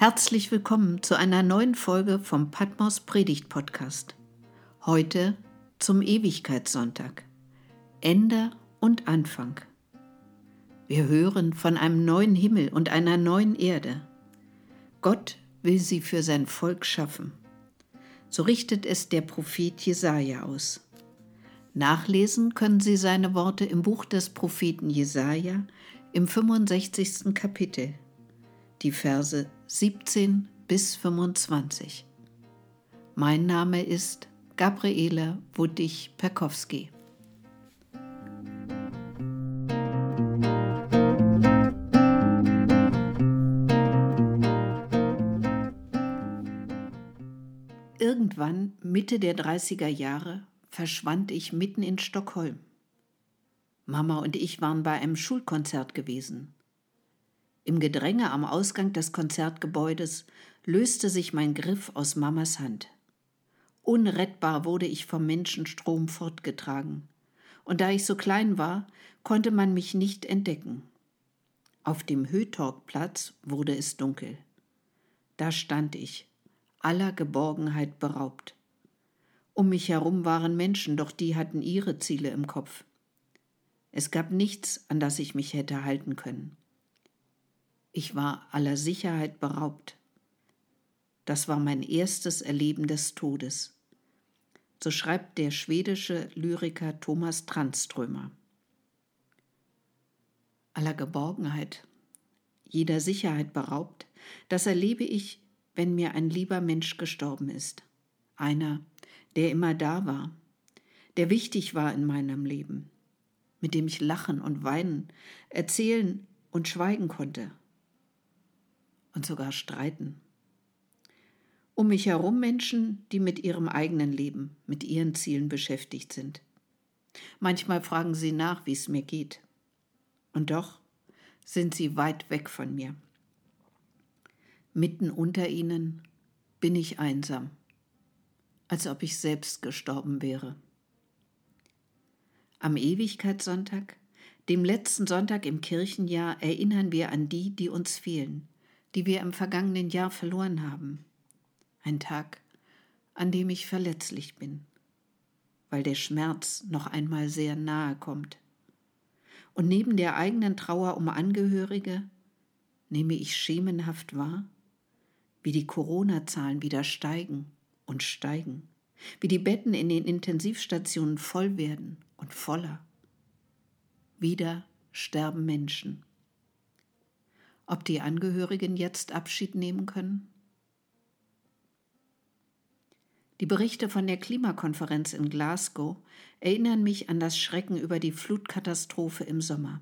Herzlich willkommen zu einer neuen Folge vom Patmos Predigt Podcast. Heute zum Ewigkeitssonntag. Ende und Anfang. Wir hören von einem neuen Himmel und einer neuen Erde. Gott will sie für sein Volk schaffen. So richtet es der Prophet Jesaja aus. Nachlesen können Sie seine Worte im Buch des Propheten Jesaja im 65. Kapitel die Verse 17 bis 25. Mein Name ist Gabriele Wuttig-Perkowski. Irgendwann, Mitte der 30er Jahre, verschwand ich mitten in Stockholm. Mama und ich waren bei einem Schulkonzert gewesen. Im Gedränge am Ausgang des Konzertgebäudes löste sich mein Griff aus Mamas Hand. Unrettbar wurde ich vom Menschenstrom fortgetragen, und da ich so klein war, konnte man mich nicht entdecken. Auf dem Hötorgplatz wurde es dunkel. Da stand ich, aller Geborgenheit beraubt. Um mich herum waren Menschen, doch die hatten ihre Ziele im Kopf. Es gab nichts, an das ich mich hätte halten können. Ich war aller Sicherheit beraubt. Das war mein erstes Erleben des Todes. So schreibt der schwedische Lyriker Thomas Tranströmer. Aller Geborgenheit, jeder Sicherheit beraubt, das erlebe ich, wenn mir ein lieber Mensch gestorben ist. Einer, der immer da war, der wichtig war in meinem Leben, mit dem ich lachen und weinen, erzählen und schweigen konnte, und sogar streiten. Um mich herum Menschen, die mit ihrem eigenen Leben, mit ihren Zielen beschäftigt sind. Manchmal fragen sie nach, wie es mir geht. Und doch sind sie weit weg von mir. Mitten unter ihnen bin ich einsam, als ob ich selbst gestorben wäre. Am Ewigkeitssonntag, dem letzten Sonntag im Kirchenjahr, erinnern wir an die, die uns fehlen, die wir im vergangenen Jahr verloren haben. Ein Tag, an dem ich verletzlich bin, weil der Schmerz noch einmal sehr nahe kommt. Und neben der eigenen Trauer um Angehörige nehme ich schemenhaft wahr, wie die Corona-Zahlen wieder steigen und steigen, wie die Betten in den Intensivstationen voll werden und voller. Wieder sterben Menschen ob die Angehörigen jetzt Abschied nehmen können? Die Berichte von der Klimakonferenz in Glasgow erinnern mich an das Schrecken über die Flutkatastrophe im Sommer.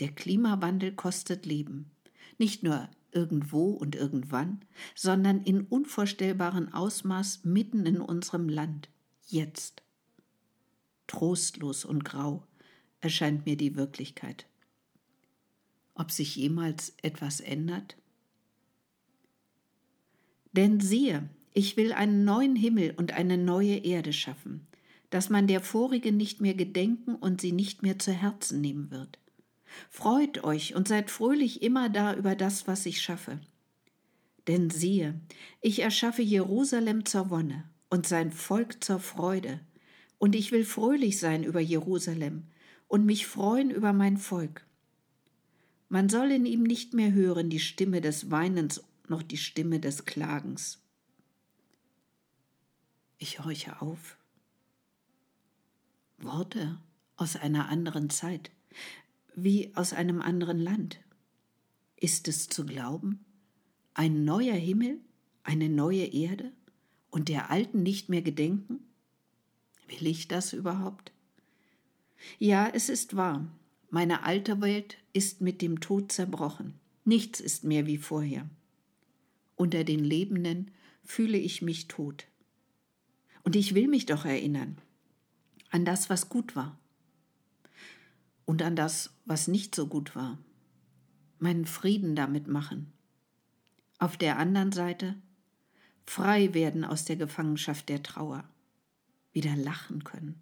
Der Klimawandel kostet Leben, nicht nur irgendwo und irgendwann, sondern in unvorstellbarem Ausmaß mitten in unserem Land, jetzt. Trostlos und grau erscheint mir die Wirklichkeit ob sich jemals etwas ändert? Denn siehe, ich will einen neuen Himmel und eine neue Erde schaffen, dass man der vorigen nicht mehr gedenken und sie nicht mehr zu Herzen nehmen wird. Freut euch und seid fröhlich immer da über das, was ich schaffe. Denn siehe, ich erschaffe Jerusalem zur Wonne und sein Volk zur Freude, und ich will fröhlich sein über Jerusalem und mich freuen über mein Volk. Man soll in ihm nicht mehr hören die Stimme des Weinens noch die Stimme des Klagens. Ich horche auf. Worte aus einer anderen Zeit, wie aus einem anderen Land. Ist es zu glauben? Ein neuer Himmel, eine neue Erde und der alten nicht mehr gedenken? Will ich das überhaupt? Ja, es ist wahr. Meine alte Welt ist mit dem Tod zerbrochen. Nichts ist mehr wie vorher. Unter den Lebenden fühle ich mich tot. Und ich will mich doch erinnern an das, was gut war. Und an das, was nicht so gut war. Meinen Frieden damit machen. Auf der anderen Seite frei werden aus der Gefangenschaft der Trauer. Wieder lachen können.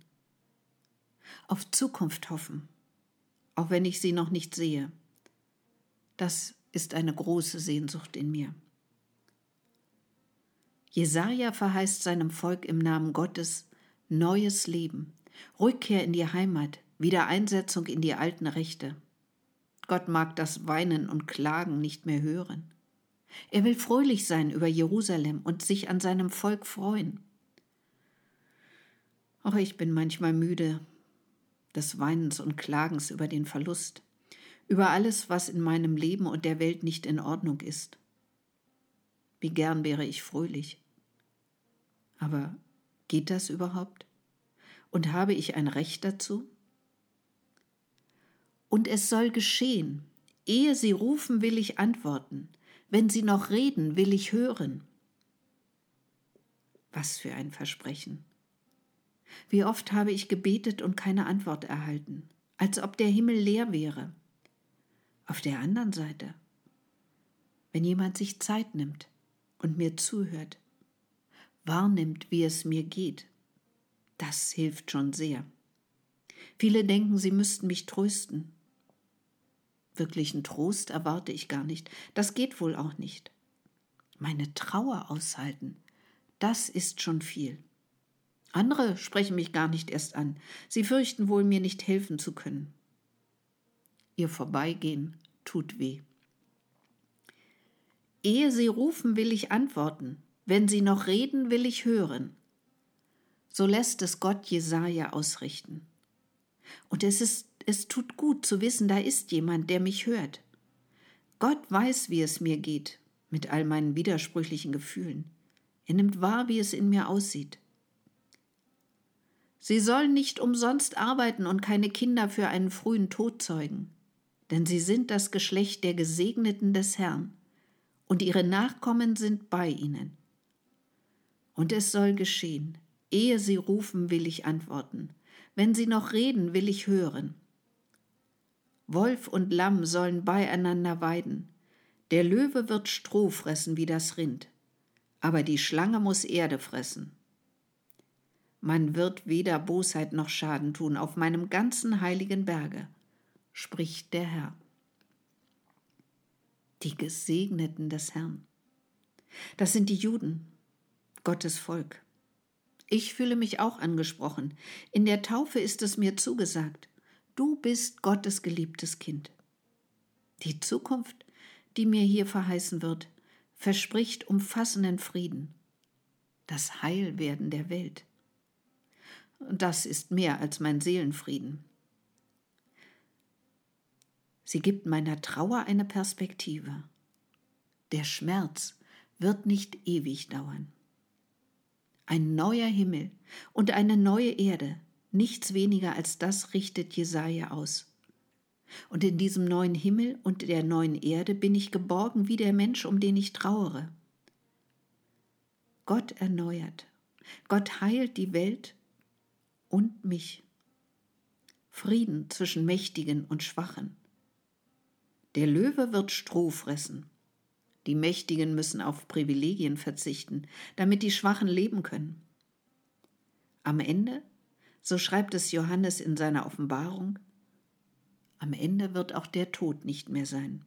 Auf Zukunft hoffen auch wenn ich sie noch nicht sehe. Das ist eine große Sehnsucht in mir. Jesaja verheißt seinem Volk im Namen Gottes neues Leben, Rückkehr in die Heimat, Wiedereinsetzung in die alten Rechte. Gott mag das Weinen und Klagen nicht mehr hören. Er will fröhlich sein über Jerusalem und sich an seinem Volk freuen. Auch ich bin manchmal müde des Weinens und Klagens über den Verlust, über alles, was in meinem Leben und der Welt nicht in Ordnung ist. Wie gern wäre ich fröhlich. Aber geht das überhaupt? Und habe ich ein Recht dazu? Und es soll geschehen. Ehe sie rufen, will ich antworten. Wenn sie noch reden, will ich hören. Was für ein Versprechen. Wie oft habe ich gebetet und keine Antwort erhalten, als ob der Himmel leer wäre. Auf der anderen Seite, wenn jemand sich Zeit nimmt und mir zuhört, wahrnimmt, wie es mir geht. Das hilft schon sehr. Viele denken, sie müssten mich trösten. Wirklichen Trost erwarte ich gar nicht. Das geht wohl auch nicht. Meine Trauer aushalten, das ist schon viel. Andere sprechen mich gar nicht erst an. Sie fürchten wohl, mir nicht helfen zu können. Ihr Vorbeigehen tut weh. Ehe sie rufen, will ich antworten. Wenn sie noch reden, will ich hören. So lässt es Gott Jesaja ausrichten. Und es ist, es tut gut zu wissen, da ist jemand, der mich hört. Gott weiß, wie es mir geht, mit all meinen widersprüchlichen Gefühlen. Er nimmt wahr, wie es in mir aussieht. Sie sollen nicht umsonst arbeiten und keine Kinder für einen frühen Tod zeugen, denn sie sind das Geschlecht der Gesegneten des Herrn, und ihre Nachkommen sind bei ihnen. Und es soll geschehen. Ehe sie rufen, will ich antworten. Wenn sie noch reden, will ich hören. Wolf und Lamm sollen beieinander weiden. Der Löwe wird Stroh fressen wie das Rind, aber die Schlange muss Erde fressen. Man wird weder Bosheit noch Schaden tun auf meinem ganzen heiligen Berge, spricht der Herr. Die Gesegneten des Herrn. Das sind die Juden, Gottes Volk. Ich fühle mich auch angesprochen. In der Taufe ist es mir zugesagt. Du bist Gottes geliebtes Kind. Die Zukunft, die mir hier verheißen wird, verspricht umfassenden Frieden, das Heilwerden der Welt. Das ist mehr als mein Seelenfrieden. Sie gibt meiner Trauer eine Perspektive. Der Schmerz wird nicht ewig dauern ein neuer Himmel und eine neue Erde, nichts weniger als das richtet Jesaja aus. Und in diesem neuen Himmel und der neuen Erde bin ich geborgen wie der Mensch, um den ich trauere. Gott erneuert, Gott heilt die Welt und mich. Frieden zwischen Mächtigen und Schwachen. Der Löwe wird Stroh fressen, die Mächtigen müssen auf Privilegien verzichten, damit die Schwachen leben können. Am Ende, so schreibt es Johannes in seiner Offenbarung, am Ende wird auch der Tod nicht mehr sein.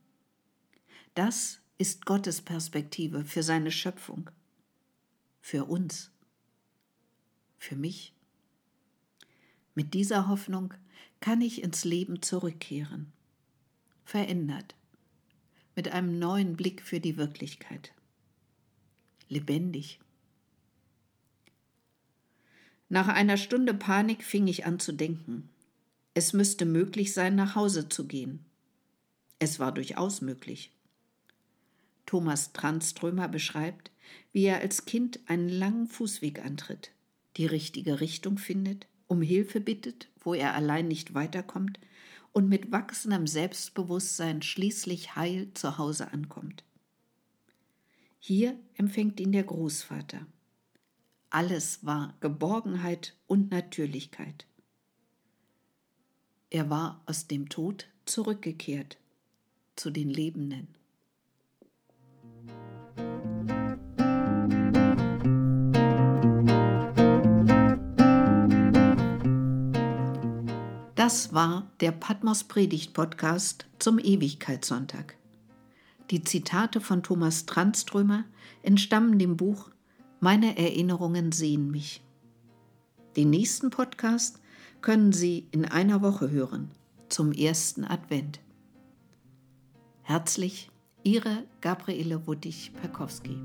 Das ist Gottes Perspektive für seine Schöpfung, für uns, für mich. Mit dieser Hoffnung kann ich ins Leben zurückkehren, verändert mit einem neuen Blick für die Wirklichkeit. Lebendig. Nach einer Stunde Panik fing ich an zu denken. Es müsste möglich sein, nach Hause zu gehen. Es war durchaus möglich. Thomas Tranströmer beschreibt, wie er als Kind einen langen Fußweg antritt, die richtige Richtung findet, um Hilfe bittet, wo er allein nicht weiterkommt und mit wachsendem Selbstbewusstsein schließlich heil zu Hause ankommt. Hier empfängt ihn der Großvater. Alles war Geborgenheit und Natürlichkeit. Er war aus dem Tod zurückgekehrt zu den Lebenden. Das war der Patmos Predigt Podcast zum Ewigkeitssonntag. Die Zitate von Thomas Tranströmer entstammen dem Buch Meine Erinnerungen sehen mich. Den nächsten Podcast können Sie in einer Woche hören, zum ersten Advent. Herzlich, Ihre Gabriele Wuttig-Perkowski.